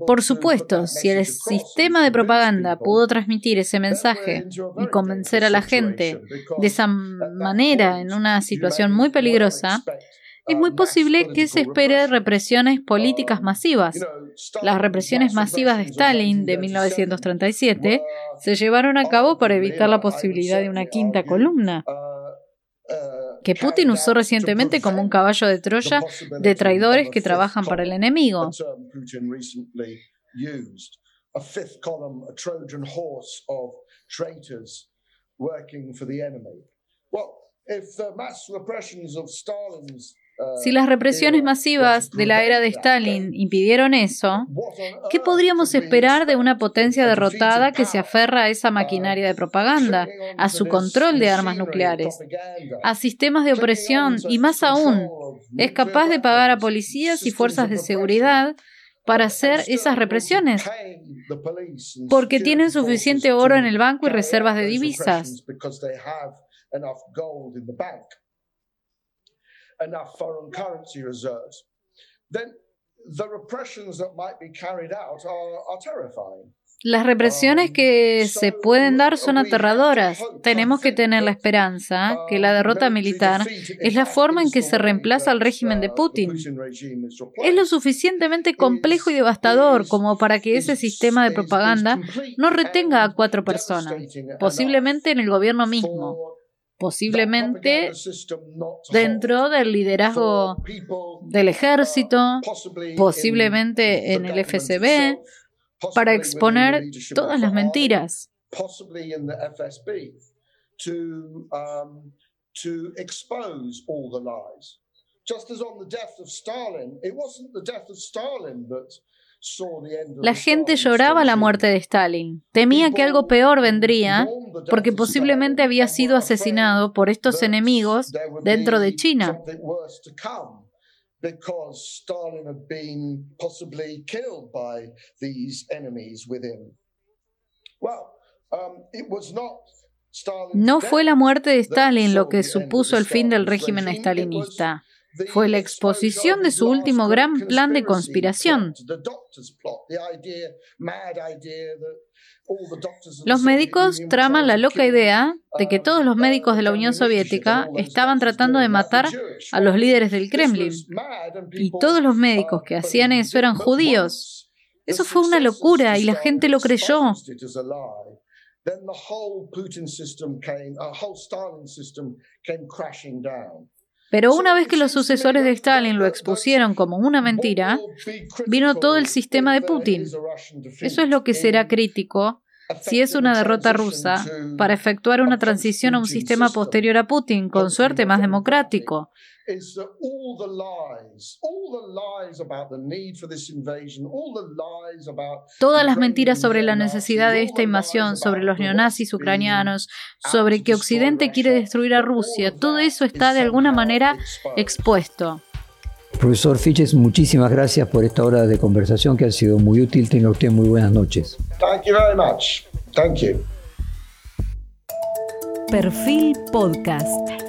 Por supuesto, si el sistema de propaganda pudo transmitir ese mensaje y convencer a la gente de esa manera en una situación muy peligrosa, es muy posible que se espere represiones políticas masivas. Las represiones masivas de Stalin de 1937 se llevaron a cabo para evitar la posibilidad de una quinta columna que Putin usó recientemente como un caballo de Troya de traidores que trabajan para el enemigo. Si las represiones masivas de la era de Stalin impidieron eso, ¿qué podríamos esperar de una potencia derrotada que se aferra a esa maquinaria de propaganda, a su control de armas nucleares, a sistemas de opresión y más aún, es capaz de pagar a policías y fuerzas de seguridad para hacer esas represiones, porque tienen suficiente oro en el banco y reservas de divisas. Las represiones que se pueden dar son aterradoras. Tenemos que tener la esperanza que la derrota militar es la forma en que se reemplaza al régimen de Putin. Es lo suficientemente complejo y devastador como para que ese sistema de propaganda no retenga a cuatro personas, posiblemente en el gobierno mismo posiblemente dentro del liderazgo del ejército, posiblemente en el FSB, para exponer todas las mentiras. La gente lloraba la muerte de Stalin. Temía que algo peor vendría porque posiblemente había sido asesinado por estos enemigos dentro de China. No fue la muerte de Stalin lo que supuso el fin del régimen stalinista fue la exposición de su último gran plan de conspiración. Los médicos traman la loca idea de que todos los médicos de la Unión Soviética estaban tratando de matar a los líderes del Kremlin. Y todos los médicos que hacían eso eran judíos. Eso fue una locura y la gente lo creyó. Pero una vez que los sucesores de Stalin lo expusieron como una mentira, vino todo el sistema de Putin. Eso es lo que será crítico si es una derrota rusa para efectuar una transición a un sistema posterior a Putin, con suerte más democrático. Todas las mentiras sobre la necesidad de esta invasión, sobre los neonazis ucranianos, sobre que Occidente quiere destruir a Rusia, todo eso está de alguna manera expuesto. Profesor Fiches, muchísimas gracias por esta hora de conversación que ha sido muy útil. Tenga usted muy buenas noches. Thank you very much. Thank you. Perfil Podcast.